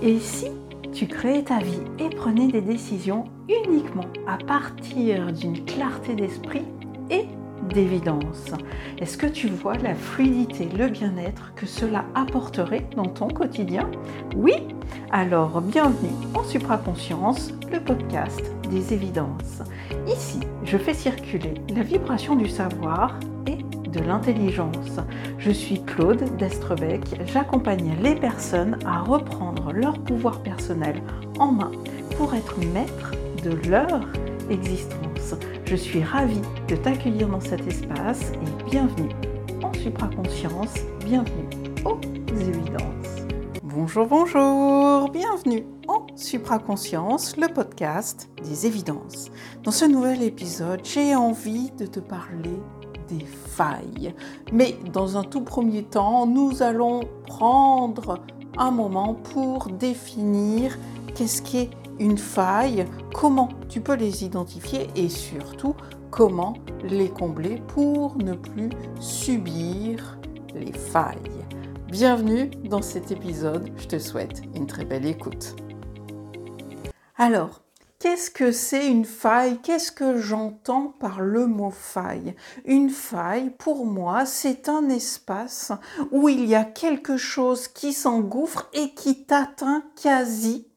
Et si tu créais ta vie et prenais des décisions uniquement à partir d'une clarté d'esprit et d'évidence Est-ce que tu vois la fluidité, le bien-être que cela apporterait dans ton quotidien? Oui Alors bienvenue en Supraconscience, le podcast des évidences. Ici, je fais circuler la vibration du savoir et de l'intelligence. Je suis Claude Destrebec, j'accompagne les personnes à reprendre leur pouvoir personnel en main pour être maître de leur existence. Je suis ravie de t'accueillir dans cet espace et bienvenue en supraconscience, bienvenue aux évidences. Bonjour, bonjour, bienvenue en supraconscience, le podcast des évidences. Dans ce nouvel épisode, j'ai envie de te parler failles. Mais dans un tout premier temps, nous allons prendre un moment pour définir qu'est-ce qu'est une faille, comment tu peux les identifier et surtout comment les combler pour ne plus subir les failles. Bienvenue dans cet épisode, je te souhaite une très belle écoute. Alors, Qu'est-ce que c'est une faille? Qu'est-ce que j'entends par le mot faille? Une faille, pour moi, c'est un espace où il y a quelque chose qui s'engouffre et qui t'atteint quasi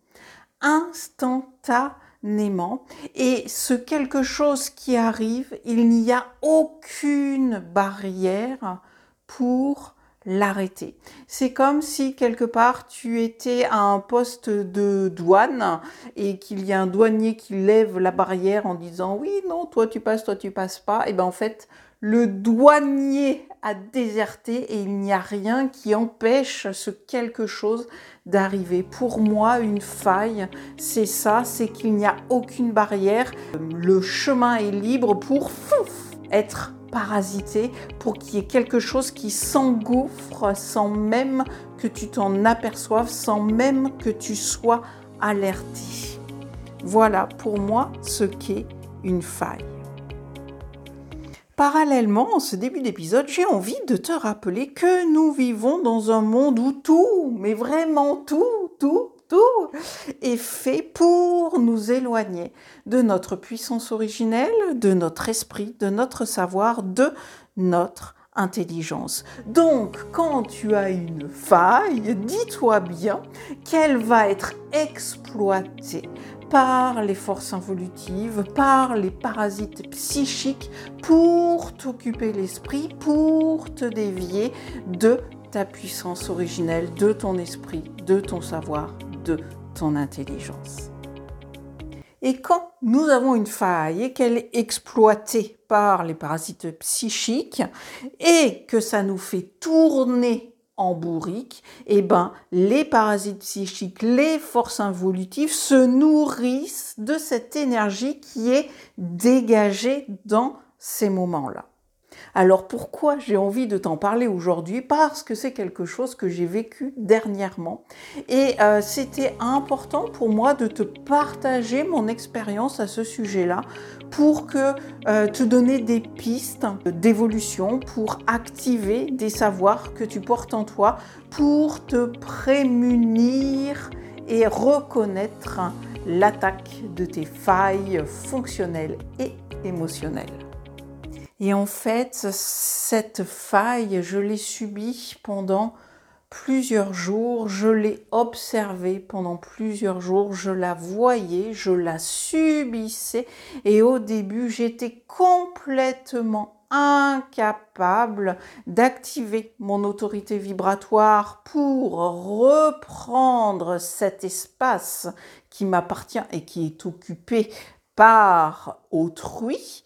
instantanément. Et ce quelque chose qui arrive, il n'y a aucune barrière pour l'arrêter. C'est comme si quelque part tu étais à un poste de douane et qu'il y a un douanier qui lève la barrière en disant oui, non, toi tu passes, toi tu passes pas. Et bien en fait, le douanier a déserté et il n'y a rien qui empêche ce quelque chose d'arriver. Pour moi, une faille, c'est ça, c'est qu'il n'y a aucune barrière. Le chemin est libre pour être parasiter, pour qu'il y ait quelque chose qui s'engouffre sans même que tu t'en aperçoives, sans même que tu sois alerté. Voilà pour moi ce qu'est une faille. Parallèlement, en ce début d'épisode, j'ai envie de te rappeler que nous vivons dans un monde où tout, mais vraiment tout, tout, est fait pour nous éloigner de notre puissance originelle, de notre esprit, de notre savoir, de notre intelligence. Donc, quand tu as une faille, dis-toi bien qu'elle va être exploitée par les forces involutives, par les parasites psychiques pour t'occuper l'esprit, pour te dévier de ta puissance originelle, de ton esprit, de ton savoir, de ton intelligence. Et quand nous avons une faille et qu'elle est exploitée par les parasites psychiques et que ça nous fait tourner en bourrique, eh ben, les parasites psychiques, les forces involutives se nourrissent de cette énergie qui est dégagée dans ces moments-là. Alors pourquoi j'ai envie de t'en parler aujourd'hui? Parce que c'est quelque chose que j'ai vécu dernièrement et euh, c'était important pour moi de te partager mon expérience à ce sujet-là pour que euh, te donner des pistes d'évolution, pour activer des savoirs que tu portes en toi, pour te prémunir et reconnaître l'attaque de tes failles fonctionnelles et émotionnelles. Et en fait, cette faille, je l'ai subie pendant plusieurs jours, je l'ai observée pendant plusieurs jours, je la voyais, je la subissais. Et au début j'étais complètement incapable d'activer mon autorité vibratoire pour reprendre cet espace qui m'appartient et qui est occupé par autrui.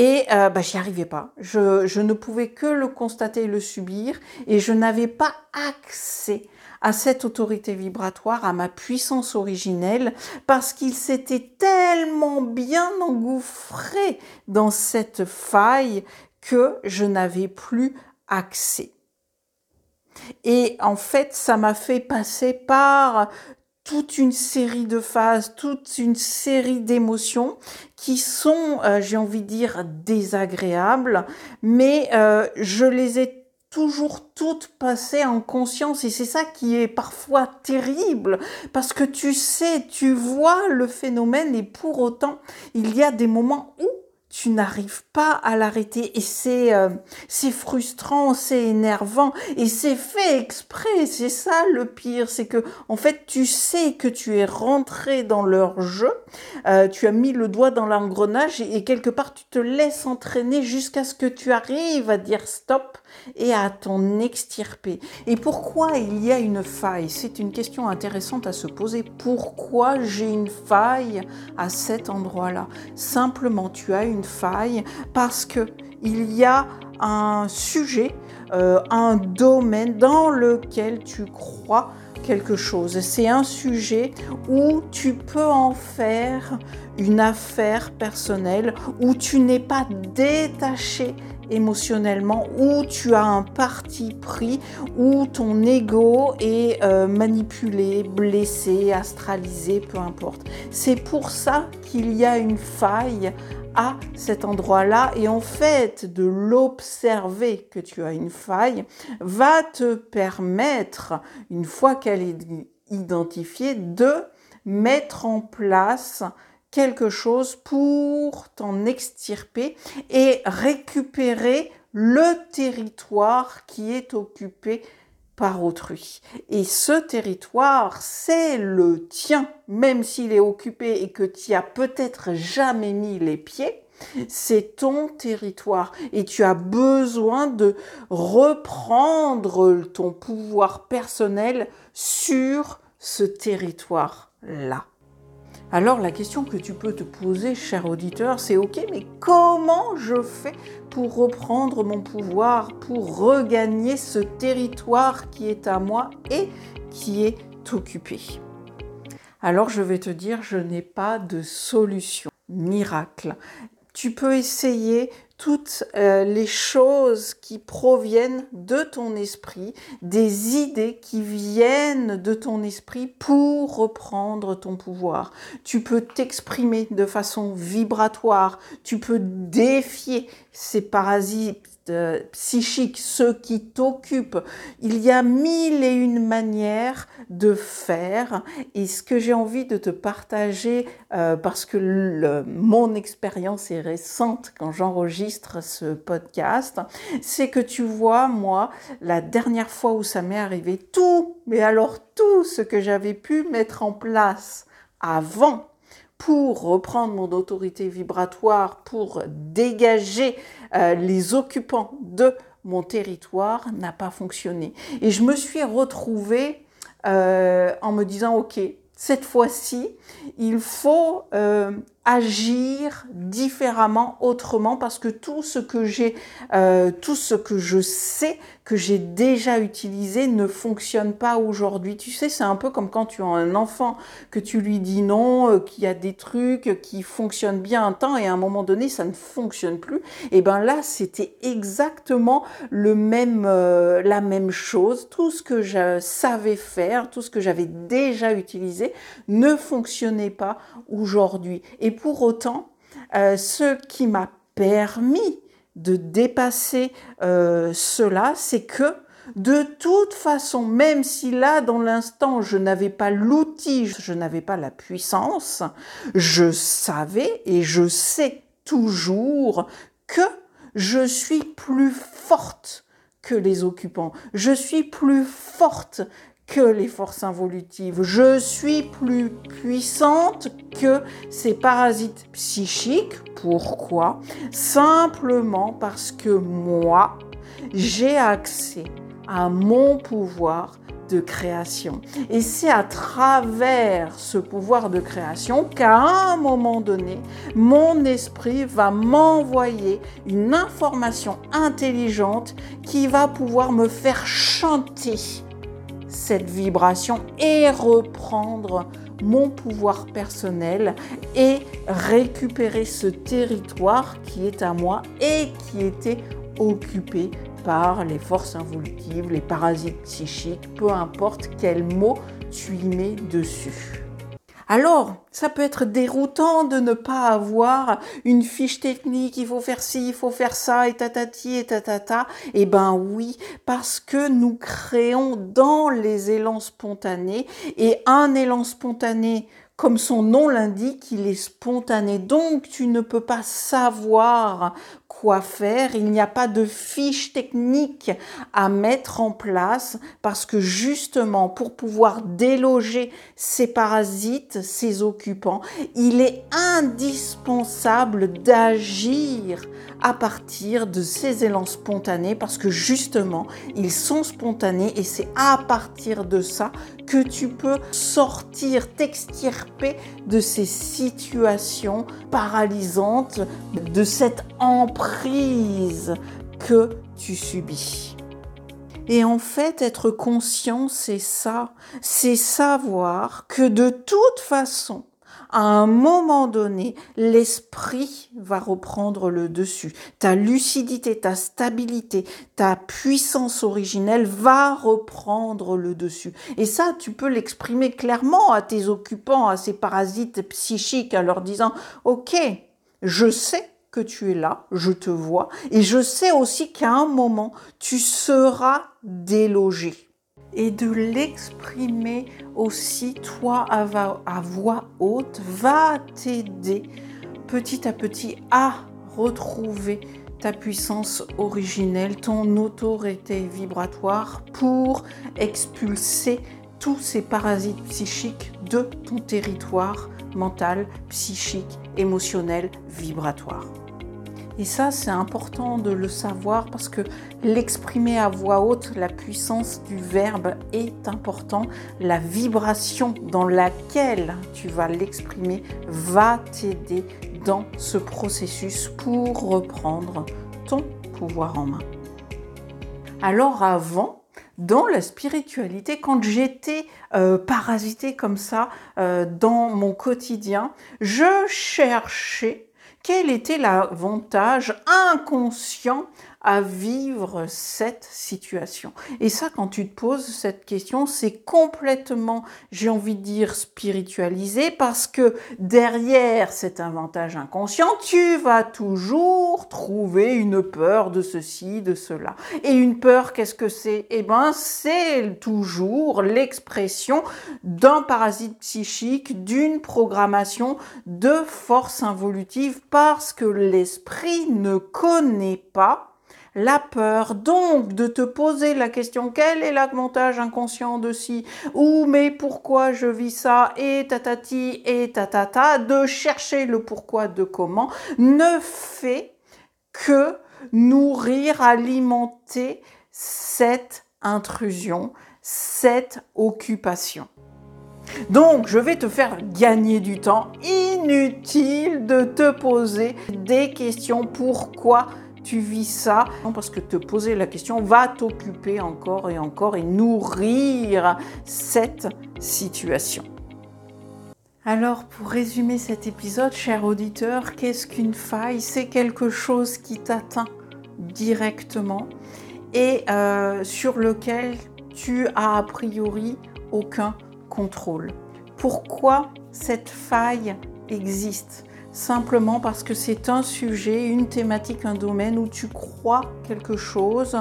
Et euh, bah, j'y arrivais pas. Je, je, ne pouvais que le constater et le subir. Et je n'avais pas accès à cette autorité vibratoire, à ma puissance originelle, parce qu'il s'était tellement bien engouffré dans cette faille que je n'avais plus accès. Et en fait, ça m'a fait passer par toute une série de phases, toute une série d'émotions qui sont, euh, j'ai envie de dire, désagréables, mais euh, je les ai toujours toutes passer en conscience et c'est ça qui est parfois terrible parce que tu sais, tu vois le phénomène et pour autant, il y a des moments où tu n'arrives pas à l'arrêter. Et c'est euh, c'est frustrant, c'est énervant. Et c'est fait exprès, c'est ça le pire, c'est que en fait tu sais que tu es rentré dans leur jeu, euh, tu as mis le doigt dans l'engrenage et, et, quelque part tu te laisses entraîner jusqu'à ce que tu arrives à dire stop et à t'en extirper. Et pourquoi il y a une faille? C'est une question intéressante à se poser. Pourquoi j'ai une faille à cet endroit-là? Simplement tu as une faille parce que il y a un sujet, euh, un domaine dans lequel tu crois quelque chose. C'est un sujet où tu peux en faire une affaire personnelle, où tu n'es pas détaché émotionnellement, où tu as un parti pris, où ton ego est euh, manipulé, blessé, astralisé, peu importe. C'est pour ça qu'il y a une faille à cet endroit-là et en fait de l'observer que tu as une faille va te permettre, une fois qu'elle est identifiée, de mettre en place quelque chose pour t'en extirper et récupérer le territoire qui est occupé par autrui. Et ce territoire, c'est le tien, même s'il est occupé et que tu as peut-être jamais mis les pieds. C'est ton territoire et tu as besoin de reprendre ton pouvoir personnel sur ce territoire-là. Alors la question que tu peux te poser, cher auditeur, c'est ok, mais comment je fais pour reprendre mon pouvoir, pour regagner ce territoire qui est à moi et qui est occupé? Alors je vais te dire, je n'ai pas de solution miracle. Tu peux essayer toutes euh, les choses qui proviennent de ton esprit, des idées qui viennent de ton esprit pour reprendre ton pouvoir. Tu peux t'exprimer de façon vibratoire, tu peux défier ces parasites euh, psychiques, ceux qui t'occupent. Il y a mille et une manières de faire et ce que j'ai envie de te partager euh, parce que mon expérience est récente quand j'enregistre ce podcast, c'est que tu vois, moi, la dernière fois où ça m'est arrivé, tout, mais alors tout ce que j'avais pu mettre en place avant pour reprendre mon autorité vibratoire, pour dégager euh, les occupants de mon territoire n'a pas fonctionné. Et je me suis retrouvée euh, en me disant, OK, cette fois-ci, il faut euh, agir différemment, autrement, parce que tout ce que j'ai, euh, tout ce que je sais que j'ai déjà utilisé ne fonctionne pas aujourd'hui. Tu sais, c'est un peu comme quand tu as un enfant que tu lui dis non, euh, qu'il y a des trucs qui fonctionnent bien un temps et à un moment donné ça ne fonctionne plus. Et ben là, c'était exactement le même, euh, la même chose. Tout ce que je savais faire, tout ce que j'avais déjà utilisé ne fonctionnait pas aujourd'hui. Pour autant, euh, ce qui m'a permis de dépasser euh, cela, c'est que de toute façon, même si là, dans l'instant, je n'avais pas l'outil, je n'avais pas la puissance, je savais et je sais toujours que je suis plus forte que les occupants. Je suis plus forte que les forces involutives. Je suis plus puissante que ces parasites psychiques. Pourquoi? Simplement parce que moi, j'ai accès à mon pouvoir de création. Et c'est à travers ce pouvoir de création qu'à un moment donné, mon esprit va m'envoyer une information intelligente qui va pouvoir me faire chanter cette vibration et reprendre mon pouvoir personnel et récupérer ce territoire qui est à moi et qui était occupé par les forces involutives, les parasites psychiques, peu importe quel mot tu y mets dessus. Alors, ça peut être déroutant de ne pas avoir une fiche technique, il faut faire ci, il faut faire ça, et tatati, et tatata. Eh ben oui, parce que nous créons dans les élans spontanés, et un élan spontané, comme son nom l'indique, il est spontané. Donc tu ne peux pas savoir quoi faire, il n'y a pas de fiche technique à mettre en place parce que justement pour pouvoir déloger ces parasites, ces occupants, il est indispensable d'agir à partir de ces élans spontanés parce que justement ils sont spontanés et c'est à partir de ça que tu peux sortir, t'extirper de ces situations paralysantes, de cette que tu subis. Et en fait, être conscient, c'est ça, c'est savoir que de toute façon, à un moment donné, l'esprit va reprendre le dessus. Ta lucidité, ta stabilité, ta puissance originelle va reprendre le dessus. Et ça, tu peux l'exprimer clairement à tes occupants, à ces parasites psychiques, en leur disant, OK, je sais que tu es là, je te vois, et je sais aussi qu'à un moment, tu seras délogé et de l'exprimer aussi, toi, à, voix haute, va t'aider petit à petit à retrouver ta puissance originelle, ton autorité vibratoire pour expulser tous ces parasites psychiques de ton territoire mental, psychique, émotionnel, vibratoire. Et ça, c'est important de le savoir parce que l'exprimer à voix haute, la puissance du verbe est important. La vibration dans laquelle tu vas l'exprimer va t'aider dans ce processus pour reprendre ton pouvoir en main. Alors avant, dans la spiritualité, quand j'étais euh, parasitée comme ça euh, dans mon quotidien, je cherchais quel était l'avantage inconscient à vivre cette situation Et ça, quand tu te poses cette question, c'est complètement, j'ai envie de dire, spiritualisé parce que derrière cet avantage inconscient, tu vas toujours trouver une peur de ceci, de cela. Et une peur, qu'est-ce que c'est? Eh ben, c'est toujours l'expression d'un parasite psychique, d'une programmation de force involutive parce que l'esprit ne connaît pas la peur. Donc, de te poser la question, quel est l'avantage inconscient de ci Ou mais pourquoi je vis ça Et tatati et tatata, de chercher le pourquoi de comment, ne fait que nourrir, alimenter cette intrusion, cette occupation. Donc, je vais te faire gagner du temps. Inutile de te poser des questions. Pourquoi tu vis ça parce que te poser la question va t'occuper encore et encore et nourrir cette situation. Alors pour résumer cet épisode, cher auditeur, qu'est-ce qu'une faille? C'est quelque chose qui t'atteint directement et euh, sur lequel tu as a priori aucun contrôle. Pourquoi cette faille existe? Simplement parce que c'est un sujet, une thématique, un domaine où tu crois quelque chose,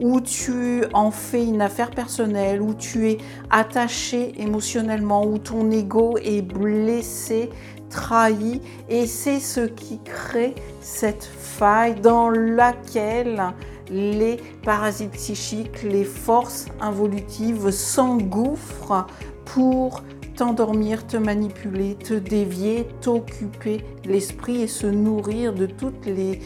où tu en fais une affaire personnelle, où tu es attaché émotionnellement, où ton ego est blessé, trahi, et c'est ce qui crée cette faille dans laquelle les parasites psychiques, les forces involutives s'engouffrent pour t'endormir, te manipuler, te dévier, t'occuper l'esprit et se nourrir de toutes les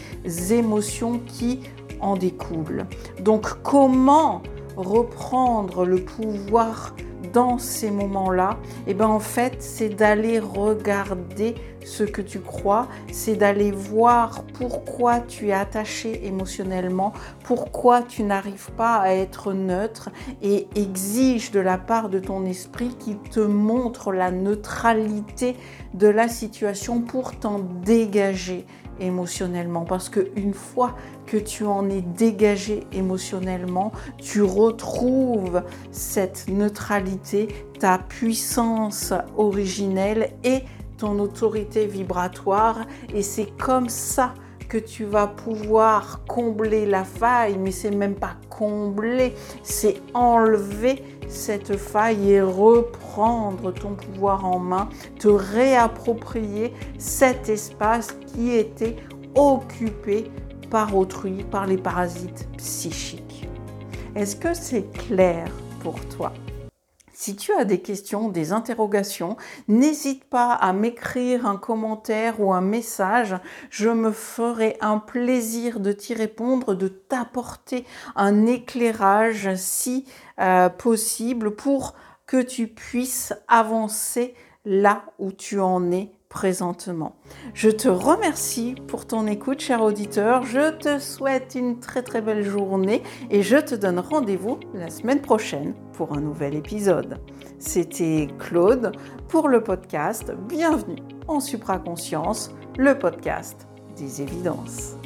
émotions qui en découlent. Donc comment reprendre le pouvoir dans ces moments-là, et eh ben en fait, c'est d'aller regarder ce que tu crois, c'est d'aller voir pourquoi tu es attaché émotionnellement, pourquoi tu n'arrives pas à être neutre et exige de la part de ton esprit qu'il te montre la neutralité de la situation pour t'en dégager émotionnellement. Parce que une fois que tu en es dégagé émotionnellement, tu retrouves cette neutralité, ta puissance originelle et ton autorité vibratoire. Et c'est comme ça que tu vas pouvoir combler la faille, mais c'est même pas combler, c'est enlever cette faille et reprendre ton pouvoir en main, te réapproprier cet espace qui était occupé par autrui, par les parasites psychiques. Est-ce que c'est clair pour toi? Si tu as des questions, des interrogations, n'hésite pas à m'écrire un commentaire ou un message. Je me ferai un plaisir de t'y répondre, de t'apporter un éclairage si euh, possible pour que tu puisses avancer là où tu en es présentement. Je te remercie pour ton écoute, cher auditeur. Je te souhaite une très très belle journée et je te donne rendez-vous la semaine prochaine pour un nouvel épisode. C'était Claude pour le podcast Bienvenue en supraconscience, le podcast des évidences.